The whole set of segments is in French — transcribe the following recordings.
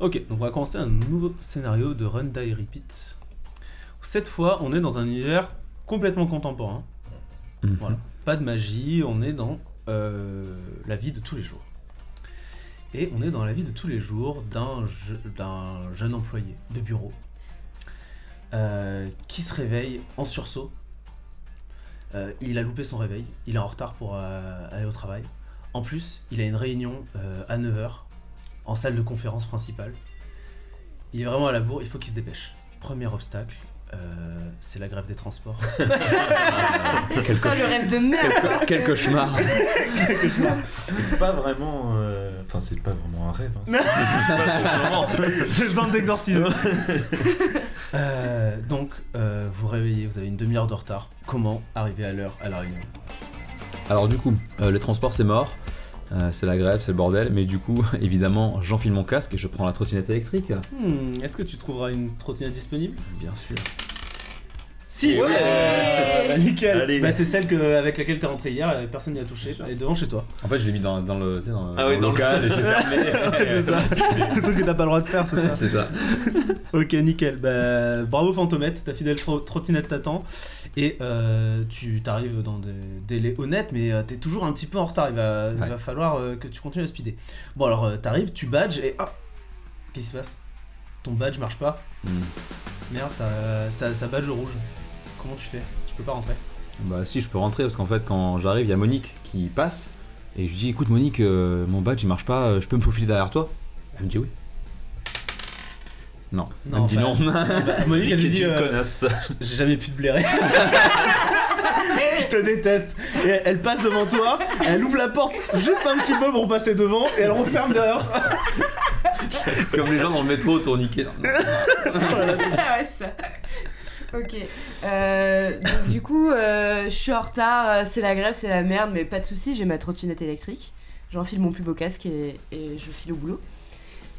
Ok, donc on va commencer un nouveau scénario de Run Die Repeat. Cette fois, on est dans un univers complètement contemporain. Mhm. Voilà. Pas de magie, on est dans euh, la vie de tous les jours. Et on est dans la vie de tous les jours d'un je- d'un jeune employé de bureau euh, qui se réveille en sursaut. Euh, il a loupé son réveil, il est en retard pour aller au travail. En plus, il a une réunion à 9h en salle de conférence principale. Il est vraiment à la bourre, il faut qu'il se dépêche. Premier obstacle, euh, c'est la grève des transports. Quel, Putain, le rêve de merde quel- quel cauchemar. C'est pas vraiment. euh, Enfin, c'est pas vraiment un rêve. hein. Vraiment- J'ai besoin d'exorcisme. Euh, donc, euh, vous réveillez, vous avez une demi-heure de retard. Comment arriver à l'heure à la réunion? Alors du coup, euh, les transports c'est mort. Euh, c'est la grève, c'est le bordel, mais du coup, évidemment, j'enfile mon casque et je prends la trottinette électrique. Hmm, Est-ce que tu trouveras une trottinette disponible? Bien sûr. Si Ouais. Bah, Nickel Allez. Bah, C'est celle que- avec laquelle t'es rentré hier, et personne n'y a touché. Elle est devant chez toi. En fait, je l'ai mis dans, dans le, tu sais, dans, Ah oui, le dans le- local et je l'ai fermé. c'est ça. Le truc que t'as pas le droit de faire, c'est ça. c'est ça. Ok, nickel. Bah, bravo Fantomette, ta fidèle tro- trottinette t'attend. Et euh, tu t'arrives dans des délais honnêtes, mais euh, t'es toujours un petit peu en retard. Il va, il Ouais. va falloir euh, que tu continues à speeder. Bon, alors euh, t'arrives, tu badges et. Ah Qu'est-ce qui se passe? Ton badge marche pas Hmm. Merde, ça, ça badge rouge. Comment tu fais? Tu peux pas rentrer? Bah si, je peux rentrer parce qu'en fait, quand j'arrive, il y a Monique qui passe et je lui dis, écoute Monique, mon badge il marche pas, je peux me faufiler derrière toi? Elle me dit oui. Non. Non, elle me dit enfin, non. Bah, Monique, elle est dit une euh, connasse. J'ai jamais pu te blairer. Je te déteste. Et elle, passe devant toi, elle ouvre la porte juste un petit peu pour passer devant et elle referme derrière toi. Comme les gens dans le métro tourniqués. genre, non. Ah ouais, ça. Ok. Euh, donc, du coup, euh, je suis en retard, c'est la grève, c'est la merde, mais pas de soucis, j'ai ma trottinette électrique. J'enfile mon plus beau casque et, et je file au boulot.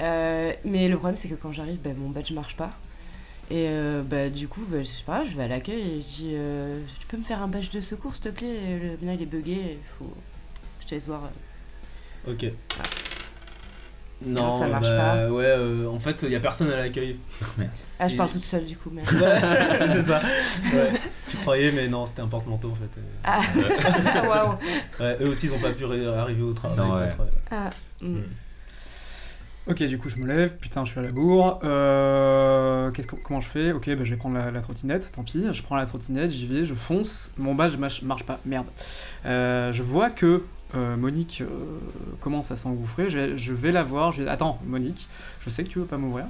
Euh, mais le problème, c'est que quand j'arrive, bah, mon badge marche pas. Et euh, bah, du coup, bah, je sais pas, je vais à l'accueil et je dis euh, Tu peux me faire un badge de secours, s'il te plaît? Le mien il est bugué, il faut. Je te laisse voir. Ok. Non, Ça, ça marche bah, Ouais, euh, en fait, il y a personne à l'accueil. Ah, je Et- parle toute seule du coup, mais. Ouais, c'est ça. Ouais. Tu croyais, mais non, c'était un porte-manteau en fait. Ah, waouh Ouais, eux aussi, ils ont pas pu arriver au travail. Non, ouais. ouais. Ah, mm. Ok, du coup, je me lève, putain, je suis à la bourre. Euh, qu'est-ce que- comment je fais? Ok, bah, je vais prendre la, la trottinette, tant pis. Je prends la trottinette, j'y vais, je fonce. Mon badge marche, marche pas, merde. Euh, je vois que euh, Monique commence à s'engouffrer. Je, vais- je vais la voir. Je vais, Attends, Monique, je sais que tu veux pas m'ouvrir.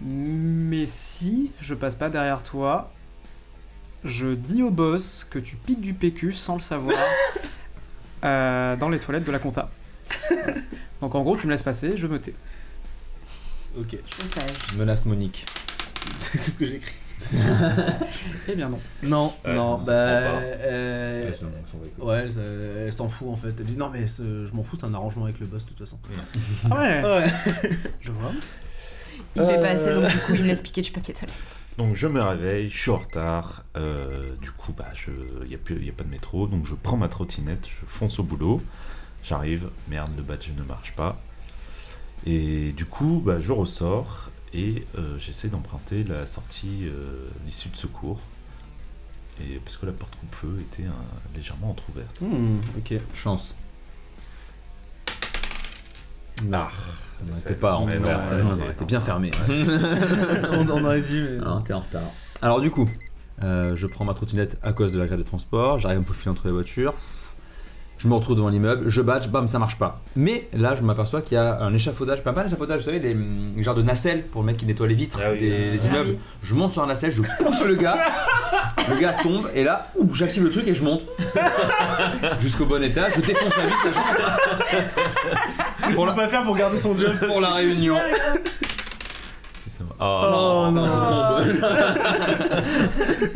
Mais si je passe pas derrière toi, je dis au boss que tu piques du PQ sans le savoir dans les toilettes de la compta. Voilà. Donc en gros, tu me laisses passer, je me tais. Ok. Je menace Monique. c'est ce que j'ai écrit. Eh bien non. Non, Ouais, non, bah. pas. euh, Ouais, elle, ça- elle s'en fout en fait. Elle dit non, mais je m'en fous, c'est un arrangement avec le boss de toute façon. Ah ouais Ouais, je vois. Il me fait Euh. passer, donc du coup, il me laisse piquer du papier toilette. Donc je me réveille, je suis en retard. euh, du coup, bah, il n'y a, plus- y a pas de métro. Donc je prends ma trottinette, je fonce au boulot. J'arrive, merde, le badge ne marche pas. Et du coup, bah, je ressors et euh, j'essaie d'emprunter la sortie, euh, l'issue de secours. Et parce que la porte coupe-feu était euh, légèrement entrouverte. Hmm, ok. Chance. Ah, c'est- T'es pas en t'es bien fermé. on, on aurait dit, mais. Alors, t'es en retard. Alors, du coup, euh, je prends ma trottinette à cause de la grève des transports. J'arrive à me faufiler entre les voitures. Je me retrouve devant l'immeuble, je badge, bam, ça marche pas. Mais là, je m'aperçois qu'il y a un échafaudage, pas, pas un échafaudage, vous savez, les, les genres de nacelles pour le mec qui nettoie les vitres Ah oui, des, immeubles. Ah oui. Je monte sur un nacelle, je pousse le gars, le gars tombe, et là, ouh, j'active le truc et je monte jusqu'au bon étage, je défonce la vitre, Pour Pour ne la- pas faire pour garder son job pour la réunion. Si ça va. Oh non.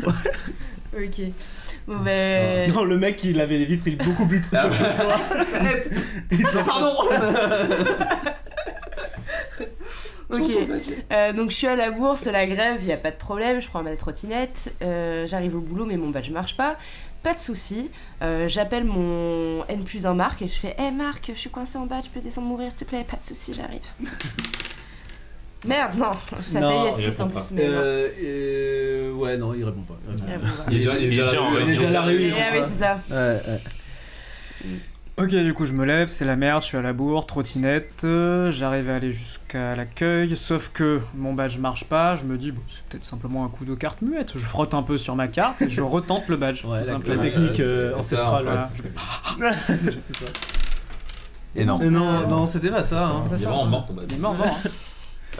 Ok. Non, le mec qui lavait les vitres, il est beaucoup plus cool. Ah, Il Pardon Ok. Euh, donc, je suis à la bourse, la grève, il a pas de problème. Je prends ma trottinette. euh, J'arrive au boulot, mais mon badge marche pas. Pas de souci. Euh, J'appelle mon N plus 1 Marc et je fais Hé Marc, je suis coincé en bas, tu peux descendre mourir s'il te plaît Pas de souci, j'arrive. Merde, non, ça Non, fait être il 6 en plus, mais non. Euh, euh, ouais, non, il répond pas. il répond pas. est déjà, il est déjà déjà en là, Il est déjà à la Eh réunion, oui, c'est c'est ça. ça. Ouais, ouais. Ok, du coup, je me lève, c'est la merde, je suis à la bourre, trottinette, euh, j'arrive à aller jusqu'à l'accueil, sauf que mon badge marche pas, je me dis, bon, c'est peut-être simplement un coup de carte muette, je frotte un peu sur ma carte et je retente le badge, Ouais, tout la, la technique euh, c'est ça, ancestrale. en Voilà, ouais. je fais- C'est ça. Et non. Non, non, c'était pas ça. hein. Pas Il est ça. vraiment mort ton badge. Il est mort, mort. hein.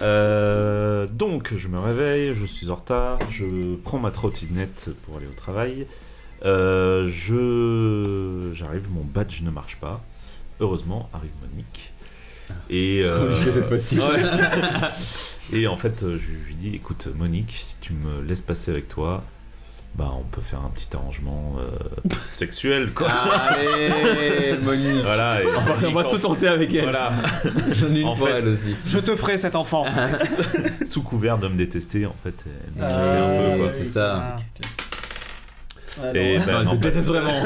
Euh, donc, je me réveille, je suis en retard, je prends ma trottinette pour aller au travail. Euh, je j'arrive, mon badge ne marche pas. Heureusement, arrive Monique. Et, euh, cette fois-ci. ouais. Et en fait, euh, je lui dis écoute, Monique, si tu me laisses passer avec toi, bah on peut faire un petit arrangement euh, sexuel, quoi. Allez, Monique. Voilà, et On va, on va Monique, tout tenter avec elle. Voilà, J'en ai une En pour fait- elle aussi. Je te ferai cet enfant. sous couvert de me détester, en fait, elle me Ah, kiffait un peu, quoi. c'est ça. classique, classique. Ah, Et ben, Non, elle te déteste vraiment.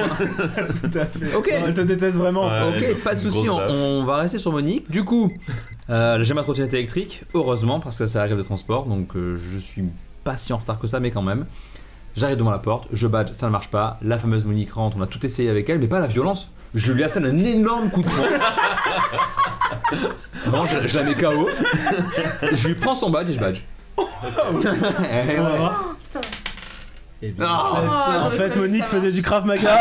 Tout à fait. Ok. Non, elle te déteste vraiment. Ouais. ok, pas de on, baffe. on va rester sur Monique. Du coup, euh, j'ai ma trottinette électrique, heureusement, parce que ça arrive de transport, donc euh, je suis pas si en retard que ça, mais quand même. J'arrive devant la porte, je badge, ça ne marche pas. La fameuse Monique rentre, on a tout essayé avec elle, mais pas la violence. Je lui assène un énorme coup de poing. Vraiment, je, je la mets KO. Je lui prends son badge et je badge. Eh On va ouais. voir. Eh bien, Non. en fait, Oh, en fait, Monique ça faisait du Krav Maga.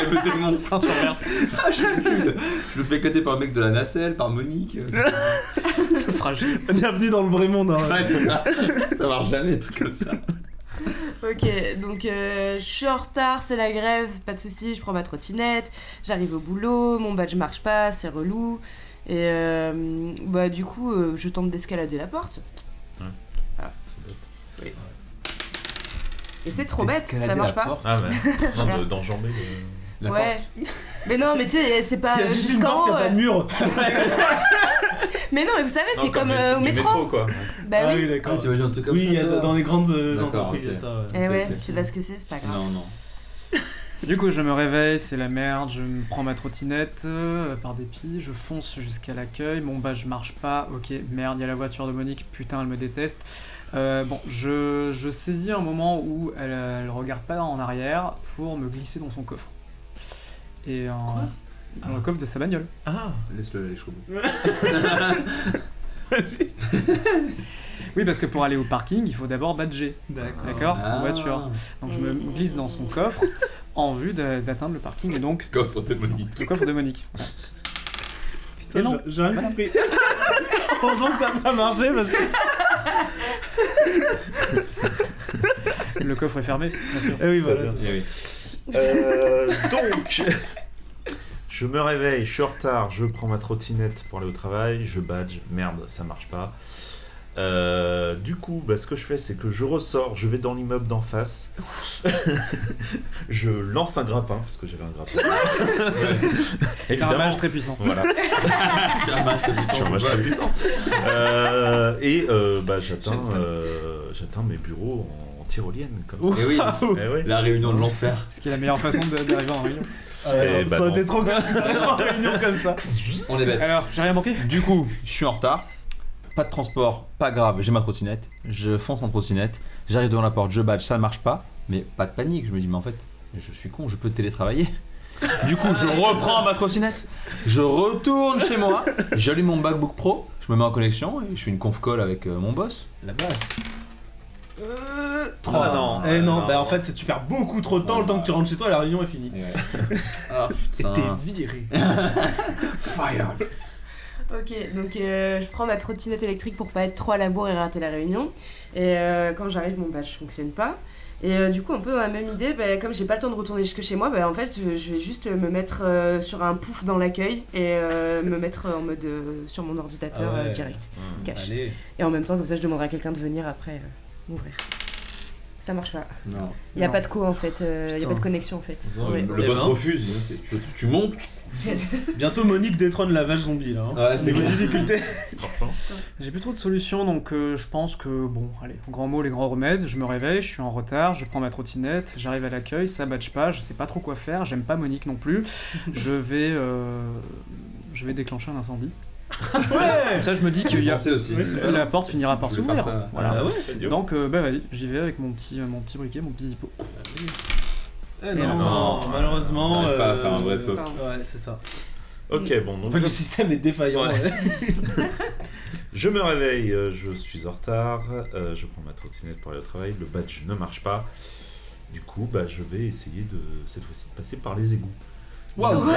Elle me démonte. Ah, je nul. Je me fais éclater par le mec de la nacelle, par Monique. Fragile. Bienvenue dans le vrai monde. hein. Ouais, ça. Ça marche jamais, des trucs comme ça. Ok, donc euh, je suis en retard, c'est la grève, pas de soucis, je prends ma trottinette, j'arrive au boulot, mon badge marche pas, c'est relou. Et euh, bah du coup, euh, je tente d'escalader la porte. Ouais. Voilà. Et c'est trop bête, ça marche la pas. porte. Ah ouais, non, de- d'enjamber le... La ouais. Mais non, mais tu sais, c'est pas Il y a juste une jusqu'en porte, il n'y a pas de mur. Mais non, mais vous savez, c'est comme les euh, au du métro. quoi. Bah ah oui. oui, d'accord. Ah, tu imagines un truc comme oui, ça, y a dans les grandes euh, entreprises, il y a ça. ouais. Eh Ok, ouais, je sais pas ce que c'est, c'est pas grave. Non, non. Du coup, je me réveille, c'est la merde, je me prends ma trottinette, euh, par dépit, je fonce jusqu'à l'accueil, mon badge marche pas, ok, merde, il y a la voiture de Monique, putain, elle me déteste. Euh, bon, je, je saisis un moment où elle, elle regarde pas en arrière pour me glisser dans son coffre. Et en, dans le coffre de sa bagnole. Ah, Laisse-le aller jusqu'au bout. vas-y. Oui, parce que pour aller au parking, il faut d'abord badger. D'accord. D'accord Ah. En voiture. Donc je me glisse dans son coffre en vue d'a- d'atteindre le parking et donc Coffre de Monique. le coffre de Monique. Putain, non. j'ai- rien compris. Heureusement que ça n'a pas marché parce que. Le coffre est fermé, bien sûr. Eh oui, voilà. Eh oui. Euh, donc, je me réveille, je suis en retard, je prends ma trottinette pour aller au travail, je badge, merde, ça marche pas. Euh, du coup, bah, ce que je fais, c'est que je ressors, je vais dans l'immeuble d'en face, je lance un grappin, parce que j'avais un grappin. C'est un mage très puissant. Voilà, Je suis un match, je suis un mage très puissant. Euh, et euh, bah, j'atteins, euh, j'atteins mes bureaux en tyrolienne, comme ça. Eh oui, Eh ouais. la réunion de l'enfer. Ce qui est la meilleure façon de- d'arriver en réunion. Ouais, Eh bah ça aurait été trop cool en réunion comme ça. On est bête. Alors, j'ai rien manqué Du coup, je suis en retard. Pas de transport, pas grave, j'ai ma trottinette. Je fonce en trottinette. J'arrive devant la porte, je badge, ça ne marche pas. Mais pas de panique, je me dis, mais en fait, je suis con, je peux télétravailler. Du coup, je reprends ma trottinette. Je retourne chez moi. J'allume mon MacBook Pro. Je me mets en connexion et je fais une conf call avec euh, mon boss. La base. Euh, Ah non. Eh non, Ah bah non. en fait, tu perds beaucoup trop de temps, le temps que tu rentres chez toi, la réunion est finie. Ah Et t'es viré. Fire. Ok, donc euh, je prends ma trottinette électrique pour pas être trop à la bourre et rater la réunion. Et euh, quand j'arrive, mon badge fonctionne pas. Et euh, du coup, un peu dans la même idée, bah, comme j'ai pas le temps de retourner jusque chez moi, bah, en fait, je, je vais juste me mettre euh, sur un pouf dans l'accueil et euh, me mettre en mode euh, sur mon ordinateur Ah ouais. euh, direct, Mmh. cash. Allez. Et en même temps, comme ça, je demanderai à quelqu'un de venir après euh, m'ouvrir. Ça marche pas. Non. Il y a Non. pas de co en fait, euh, il y a pas de connexion en fait. Non, Ouais. le Eh boss ben. refuse. hein, Tu, tu montes. Bientôt Monique détrône la vache zombie là. hein. Ouais, c'est clair. difficulté. J'ai plus trop de solutions, donc euh, je pense que, bon, allez, en grands mots, les grands remèdes, je me réveille, je suis en retard, je prends ma trottinette, j'arrive à l'accueil, ça badge pas, je sais pas trop quoi faire, j'aime pas Monique non plus, je vais, euh, je vais déclencher un incendie. Ouais Comme ça, je me dis qu'il y a. Aussi. Euh, la porte finira par s'ouvrir. ça. Voilà. Ah ouais. Donc, euh, bah, vas-y, j'y vais avec mon petit, euh, mon petit briquet, mon petit zippo. Eh non, Non. malheureusement. Pas à euh, faire un vrai feu. Pardon. Ouais, c'est ça. Ok, bon, En donc fait, je, le système est défaillant. Ouais. je me réveille, euh, je suis en retard, euh, je prends ma trottinette pour aller au travail, le badge ne marche pas. Du coup, bah, je vais essayer de cette fois-ci de passer par les égouts. Waouh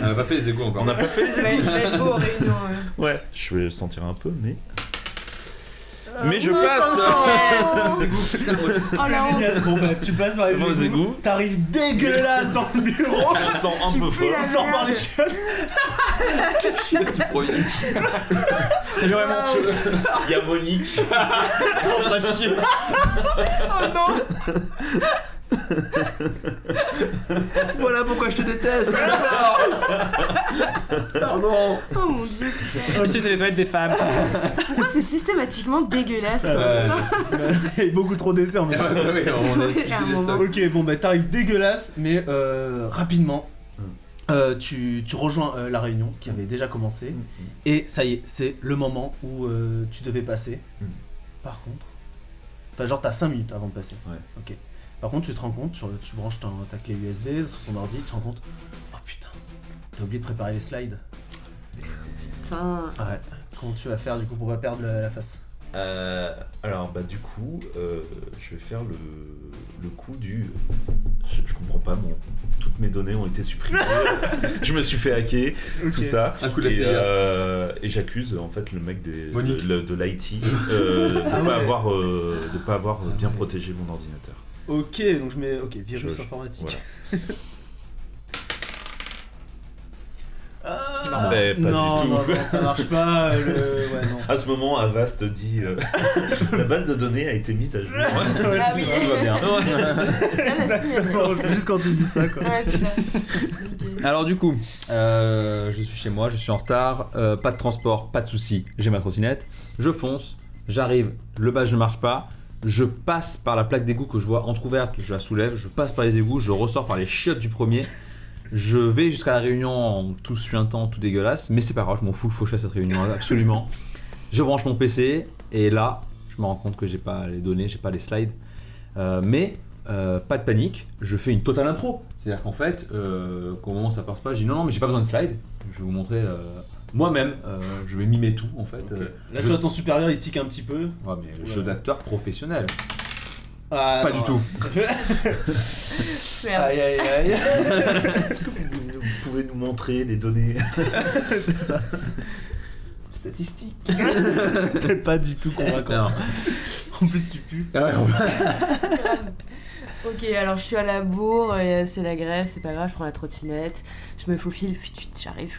On a pas fait les égouts encore. On n'a pas fait les Je vais, je vais être beau aux réunions. euh. Ouais, je vais le sentir un peu, mais. Mais je passe Oh la. Bon bah tu passes par les égouts, égouts. t'arrives dégueulasse dans le bureau, Je sens un Tu peu fort. tu sors par les chiottes, du premier. C'est vraiment. Il y a Monique. en train de chier. Oh non Voilà pourquoi je te déteste. Pardon. Oh mon dieu Ici, c'est les toilettes des femmes. Pourquoi c'est systématiquement dégueulasse quoi, y a beaucoup trop d'essais en même temps. Ouais, ouais. Ok, bon bah t'arrives dégueulasse, mais euh, rapidement, euh, tu, tu rejoins euh, la réunion qui avait déjà commencé, et ça y est, c'est le moment où euh, tu devais passer. Hmm. Par contre, enfin genre t'as 5 minutes avant de passer. Ouais. Ok. Par contre, tu te rends compte, tu, tu branches ta, ta clé USB sur ton ordi, tu te rends compte, oh putain, t'as oublié de préparer les slides. Putain. Ouais. Comment tu vas faire du coup pour pas perdre la, la face? Euh, alors, bah, du coup, euh, je vais faire le, le coup du. Je, je comprends pas, mon, toutes mes données ont été supprimées. je me suis fait hacker, tout ça. Un coup de la et CIA. euh, et j'accuse en fait le mec des, de, de l'IT euh, de Ah pas ouais. avoir, euh, de pas avoir Ah bien protégé mon ordinateur. Ok, donc je mets ok virus informatique. Voilà. Ah, Non, mais pas non, du tout. non, non, ça marche pas. euh, le... Ouais, non. À ce moment, Avast dit euh, la base de données a été mise à jour. Ouais, Ah oui. Tout va bien. Juste quand tu dis ça quoi. Ouais, ça. Alors du coup, euh, je suis chez moi, je suis en retard, euh, pas de transport, pas de souci, j'ai ma trottinette, je fonce, j'arrive, le badge ne marche pas, je passe par la plaque d'égout que je vois entrouverte, je la soulève, je passe par les égouts, je ressors par les chiottes du premier, je vais jusqu'à la réunion tout suintant, tout dégueulasse, mais c'est pas grave, je m'en fous, faut que je fasse cette réunion absolument. Je branche mon PC et là, je me rends compte que j'ai pas les données, j'ai pas les slides, Euh, mais euh, pas de panique, je fais une totale impro. C'est-à-dire qu'en fait, euh, qu'au moment où ça passe pas, je dis non, non, mais j'ai pas besoin de slides. Je vais vous montrer euh, moi-même. euh, je vais mimer tout en fait. Euh, Là, je- tu vois ton supérieur, il tique un petit peu. Ouais, mais Oula. jeu d'acteur professionnel. Ah, pas non. du tout. Aïe aïe aïe. Est-ce que vous, vous pouvez nous montrer les données? C'est ça. Statistique. T'es pas du tout convaincant. En plus, tu pues. Ah ouais, on va- Ok, alors je suis à la bourre, et, euh, c'est la grève, c'est pas grave, je prends la trottinette, je me faufile, puis puis, j'arrive.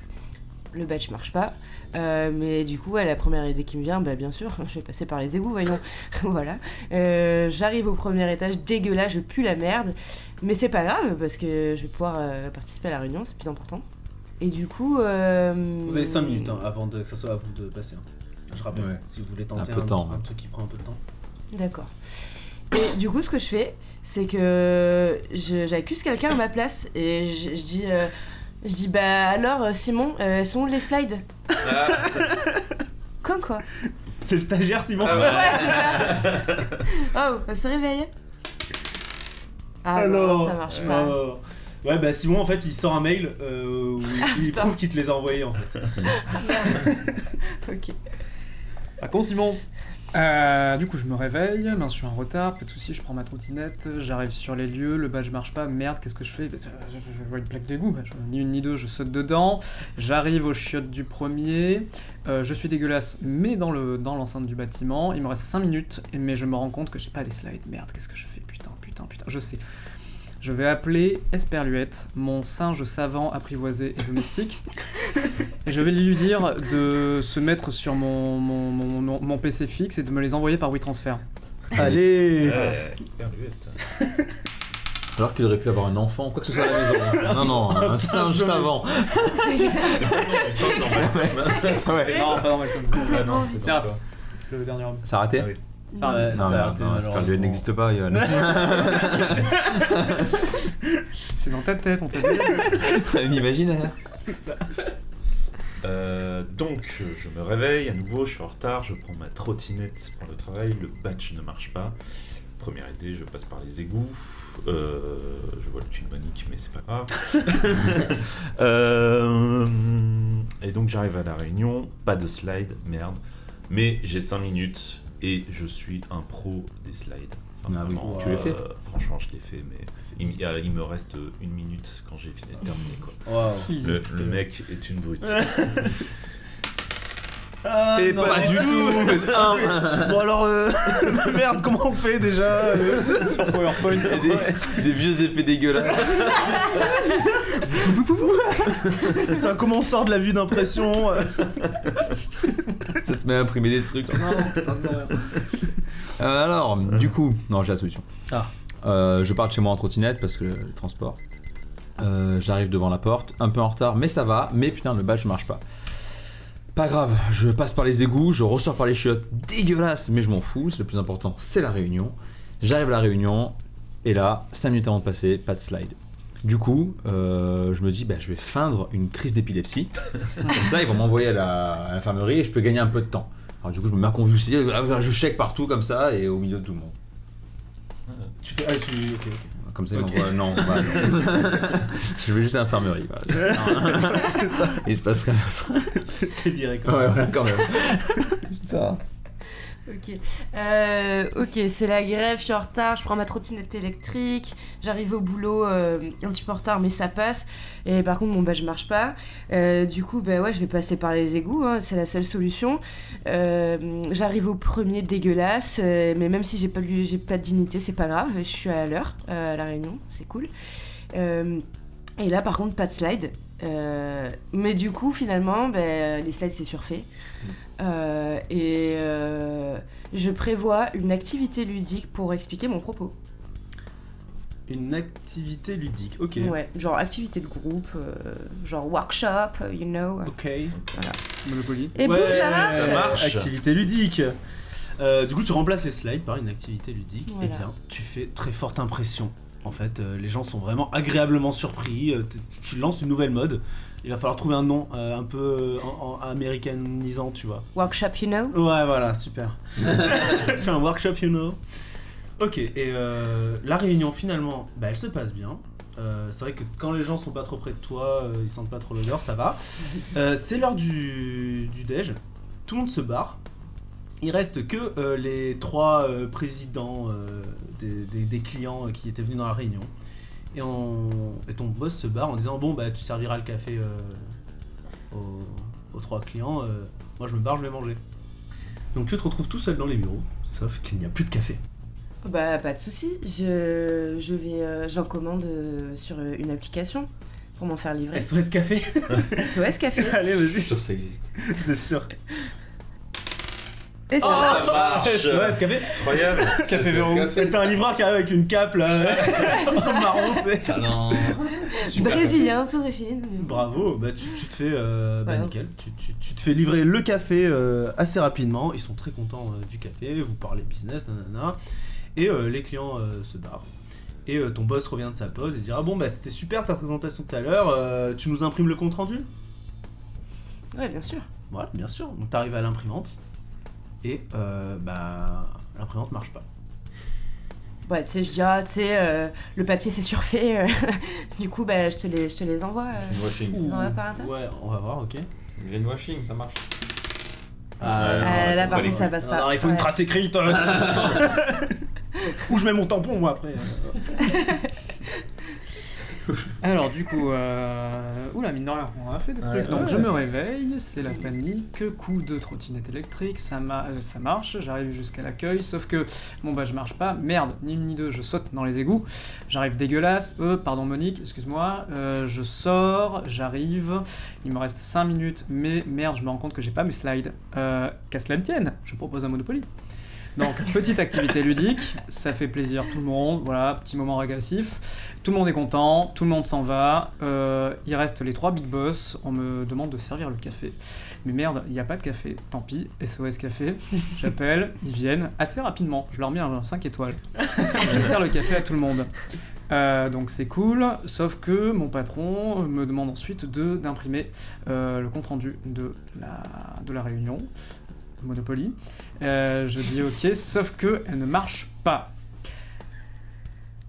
Le badge marche pas. Euh, mais du coup, ouais, la première idée qui me vient, bah bien sûr, je vais passer par les égouts, voyons. voilà. Euh, J'arrive au premier étage, dégueulasse, je pue la merde. Mais c'est pas grave, parce que je vais pouvoir euh, participer à la réunion, c'est plus important. Et du coup. euh, Vous avez 5 minutes hein, avant de, que ce soit à vous de passer. hein. Je rappelle, Ouais. si vous voulez tenter Un un, peu de temps, un ouais. truc qui prend un peu de temps. D'accord. Et du coup, ce que je fais, c'est que j'accuse quelqu'un à ma place et je, je dis, euh, je dis bah alors euh, Simon, euh, sont où les slides? Comme quoi C'est le stagiaire, Simon. Ah Ouais, c'est ça. Oh, on se réveille. Ah non, ça marche pas. alors. Ouais, bah Simon, en fait, il sort un mail euh, où il- il putain. prouve qu'il te les a envoyés en fait. Ok. Pas con, Simon Euh, du coup, je me réveille, mince, je suis en retard, pas de soucis, je prends ma trottinette, j'arrive sur les lieux, le badge marche pas, merde, qu'est-ce que je fais? Je, vois une plaque d'égout, bah, ni une ni deux, je saute dedans, j'arrive aux chiottes du premier, euh, je suis dégueulasse, mais dans le dans l'enceinte du bâtiment, il me reste 5 minutes, mais je me rends compte que j'ai pas les slides, merde, qu'est-ce que je fais? Putain, putain, putain, je sais. Je vais appeler Esperluette, mon singe savant apprivoisé et domestique. Et je vais lui dire de se mettre sur mon, mon, mon, mon- mon PC fixe et de me les envoyer par WeTransfer. Allez Ouais, Esperluette. Alors qu'il aurait pu avoir un enfant, quoi que ce soit à la maison. Non, non, un singe savant. C'est pas le singe. Ouais. Non, pas normal comme Ah non, c'est le dernier homme. Ça a raté Ah oui. Ça Ouais, Non, ça non, n'existe pas, Yohan. C'est dans ta tête, on t'a dit. Un imaginaire. Euh, donc, je me réveille à nouveau, je suis en retard, je prends ma trottinette pour le travail, le badge ne marche pas. Première idée, je passe par les égouts. Euh, je vois le cul de Monique, mais c'est pas grave. Euh, et donc, j'arrive à la réunion, pas de slide, merde. Mais j'ai 5 minutes et je suis un pro des slides. Ah oui, tu l'as fait euh, Franchement, je l'ai fait, mais il, il me reste une minute quand j'ai fini de terminer. Quoi. Le mec est une brute. Ah, Et non, pas du tout. Bon alors, euh, merde, comment on fait déjà euh Sur PowerPoint. des, des vieux effets dégueulasses. Putain, comment on sort de la vue d'impression euh Ça se met à imprimer des trucs. Euh, alors, du coup, non, j'ai la solution. Ah. Euh, je pars de chez moi en trottinette parce que le transport. Euh, J'arrive devant la porte, un peu en retard, mais ça va. Mais putain, le badge marche pas. Pas grave, je passe par les égouts, je ressors par les chiottes, dégueulasse, mais je m'en fous. C'est le plus important, c'est la réunion. J'arrive à la réunion, et là, 5 minutes avant de passer, pas de slide. Du coup, euh, je me dis, bah, je vais feindre une crise d'épilepsie. Comme ça, ils vont m'envoyer à l'infirmerie et je peux gagner un peu de temps. Alors du coup, je me mets à convulser, je check partout comme ça et au milieu de tout le monde. Tu fais. Ah, tu. Ok, ok. Comme ça, ils Ok. m'envoient. Non, bah, non. je vais juste à l'infirmerie. Voilà. C'est ça. Et il se passe rien. T'es viré quand Ouais, même. voilà, quand même. Putain. Ok. Euh, ok, c'est la grève, je suis en retard, je prends ma trottinette électrique, j'arrive au boulot euh, un petit peu en retard, mais ça passe. Et par contre, mon badge marche pas. Euh, du coup, bah ouais, je vais passer par les égouts, hein, c'est la seule solution. J'arrive au premier dégueulasse, mais même si j'ai pas, j'ai pas de dignité, c'est pas grave, je suis à l'heure à la réunion, c'est cool. Et là, par contre, pas de slide. Euh, mais du coup, finalement, ben, les slides, c'est surfait. Euh, et euh, je prévois une activité ludique pour expliquer mon propos. Une activité ludique, ok. Ouais, genre activité de groupe, euh, genre workshop, you know. Ok. Monopoly. Et boum, ça marche Ça marche. Activité ludique. Euh, du coup, tu remplaces les slides par une activité ludique. Voilà. Et bien, tu fais très forte impression. En fait, euh, les gens sont vraiment agréablement surpris. Euh, tu lances une nouvelle mode. Il va falloir trouver un nom euh, un peu en, en américanisant, tu vois. Workshop, you know? Ouais, voilà, super. J'ai un workshop, you know. Ok, et euh, la réunion finalement, bah, elle se passe bien. Euh, c'est vrai que quand les gens sont pas trop près de toi, ils sentent pas trop l'odeur, ça va. C'est l'heure du, du déj, tout le monde se barre. Il reste que euh, les trois euh, présidents euh, des, des- des clients euh, qui étaient venus dans la réunion. Et, on, et ton boss se barre en disant Bon, bah tu serviras le café euh, aux, aux trois clients, euh, moi je me barre, je vais manger. Donc tu te retrouves tout seul dans les bureaux, sauf qu'il n'y a plus de café. Bah, pas de souci. Je, je vais, euh, j'en commande euh, sur une application pour m'en faire livrer. SOS Café SOS Café. Allez, vas-y, sûr que ça existe. c'est sûr. Et ça Oh, marche. ça marche SOS Café Incroyable Café Véro. Et t'as un livreur qui arrive avec une cape là, c'est marrant, tu sais. Ah non. Brésilien, tout refine. Bravo, bah tu, tu te fais euh, bah, Ouais. nickel, tu, tu- tu te fais livrer le café euh, assez rapidement, ils sont très contents euh, du café, vous parlez business, nanana, et euh, les clients euh, se barrent. Et euh, ton boss revient de sa pause et dit ah bon bah c'était super ta présentation tout à l'heure, euh, tu nous imprimes le compte rendu? Ouais, bien sûr. Voilà, bien sûr. Donc t'arrives à l'imprimante et euh, bah l'imprimante marche pas. Ouais, tu sais, je dis, ah, tu sais, euh, le papier c'est surfait. euh. du coup, bah, je te les, je te les envoie. euh. Greenwashing. Ils envoient par internet Ouais, on va voir, ok. Greenwashing, ça marche. Ah, Euh, non, là, c'est par pas contre, ça passe pas. non, il faut une Ouais. trace écrite. euh, Ou je mets mon tampon moi après. Alors du coup, euh... oula mine de rien, on a fait des trucs. Ouais, Donc ouais. je me réveille, c'est la panique, coup de trottinette électrique, ça, ma- euh, ça marche, j'arrive jusqu'à l'accueil, sauf que bon bah je marche pas, merde, ni une ni deux, je saute dans les égouts, j'arrive dégueulasse, euh, pardon Monique, excuse-moi, euh, je sors, j'arrive, il me reste 5 minutes, mais merde, je me rends compte que j'ai pas mes slides. Qu'à cela ne tienne, je propose un Monopoly. Donc, petite activité ludique, ça fait plaisir tout le monde, voilà, petit moment régressif. Tout le monde est content, tout le monde s'en va. euh, il reste les trois big boss, on me demande de servir le café. Mais merde, il n'y a pas de café, tant pis, SOS Café, j'appelle, ils viennent assez rapidement, je leur mets un 5 étoiles. je sers le café à tout le monde. Euh, donc c'est cool, sauf que mon patron me demande ensuite de d'imprimer euh, le compte rendu de la, de la réunion, Monopoly. Euh, je dis ok, sauf que elle ne marche pas.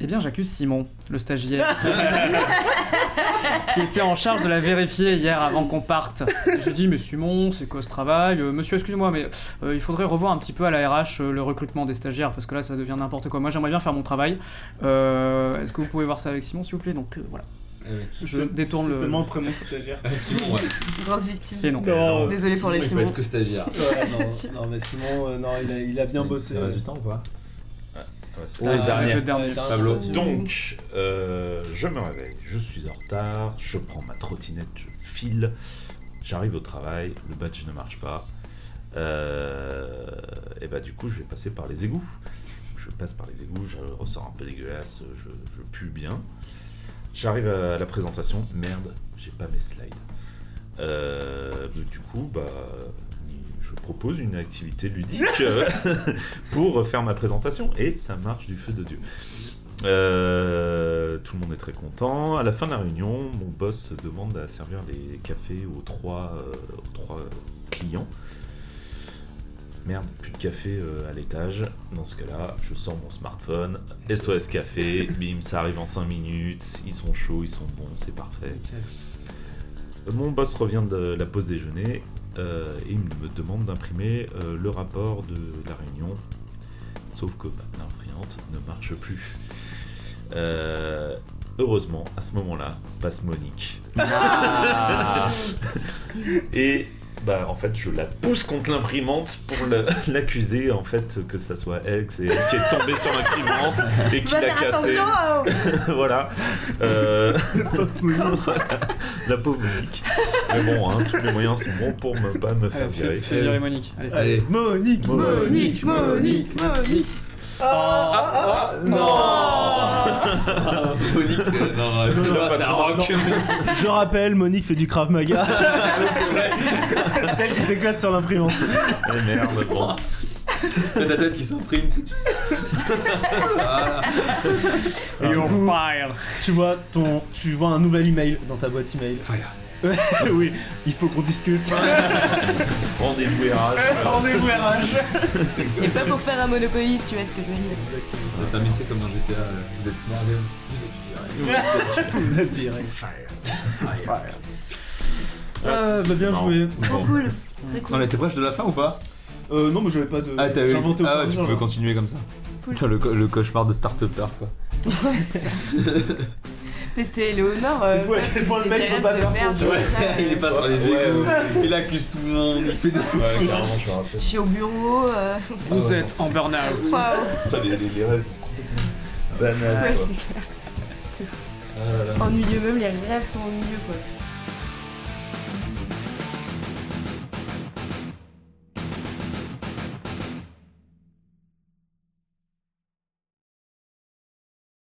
Eh bien, j'accuse Simon, le stagiaire, qui était en charge de la vérifier hier avant qu'on parte. Et je dis, mais Simon, c'est quoi ce travail? Euh, Monsieur, excusez-moi, mais euh, il faudrait revoir un petit peu à la RH euh, le recrutement des stagiaires, parce que là, ça devient n'importe quoi. Moi, j'aimerais bien faire mon travail. Est-ce que vous pouvez voir ça avec Simon, s'il vous plaît? Donc euh, je détourne le. Simplement prénom stagiaire. Simon, ouais. Grosse victime. Et non. Non, Désolé pour les Il peut Simons. être que stagiaire. Ouais, non, mais Simon, euh, non, il a, il a bien bossé. Le résultat ou pas Ouais, c'est- Oh, Ah, les derniers. le dernier. Pablo. peu- Donc, euh, je me réveille, je suis en retard, je prends ma trottinette, je file, j'arrive au travail, le badge ne marche pas. Euh, et bah du coup, je vais passer par les égouts. Je passe par les égouts, je ressors un peu dégueulasse, je, je pue bien. J'arrive à la présentation, merde, j'ai pas mes slides. Euh, du coup, bah, je propose une activité ludique euh, pour faire ma présentation et ça marche du feu de Dieu. Euh, tout le monde est très content. À la fin de la réunion, mon boss demande à servir les cafés aux trois, aux trois clients. Merde, plus de café euh, à l'étage. Dans ce cas-là, je sors mon smartphone, SOS Café, bim, ça arrive en 5 minutes. Ils sont chauds, ils sont bons, c'est parfait. Mon boss revient de la pause déjeuner euh, et il me demande d'imprimer euh, le rapport de la réunion. Sauf que bah, l'imprimante ne marche plus. Euh, heureusement, à ce moment-là, passe Monique. Ah. Et bah en fait, je la pousse contre l'imprimante pour la- l'accuser en fait que ça soit elle, que c'est elle qui est tombée sur l'imprimante et qui l'a cassée. attention voilà. Euh, voilà. La pauvre Monique. Mais bon, hein, tous les moyens sont bons pour me, pas me faire virer. fais virer Monique. Allez. Allez. Monique, Monique, Monique, Monique. Ah, ah, ah, non Monique, euh, non, Non, non, Monique. Celle qui t'éclate sur l'imprimante. Eh merde, bon. T'as ta tête qui s'imprime. c'est- Voilà. Et coup, fired. tu vois, ton, tu vois un nouvel email dans ta boîte email. Fire. oui, il faut qu'on discute. Rendez-vous RH. Rendez-vous RH. Et pas pour faire un Monopoly, si tu vois ce que je veux dire. Vous êtes amusé comme dans GTA, euh, vous êtes mort Vous êtes viré. Ah, bah bien Non. joué. Trop cool. Très On était proche de la fin ou pas? Euh, non, mais j'avais pas de. Ah, t'as eu. J'ai inventé au Ah, fur et à ouais, tu mesure, peux là. continuer comme ça. Cool. Putain, le, co- le cauchemar de start-upper quoi. Ouais, c'est ça. Mais c'était Léonore. euh, C'est fou à quel point le mec veut pas comme ça, il est euh, pas sur les égouts, il accuse tout le monde, il fait des Ouais, carrément, je me rappelle. Je suis au bureau. euh, Vous Ah, êtes en burn-out. Waouh. Putain, les, les, les rêves Ouais, quoi. c'est clair. Ah là là. Ennuyeux, même les rêves sont ennuyeux quoi.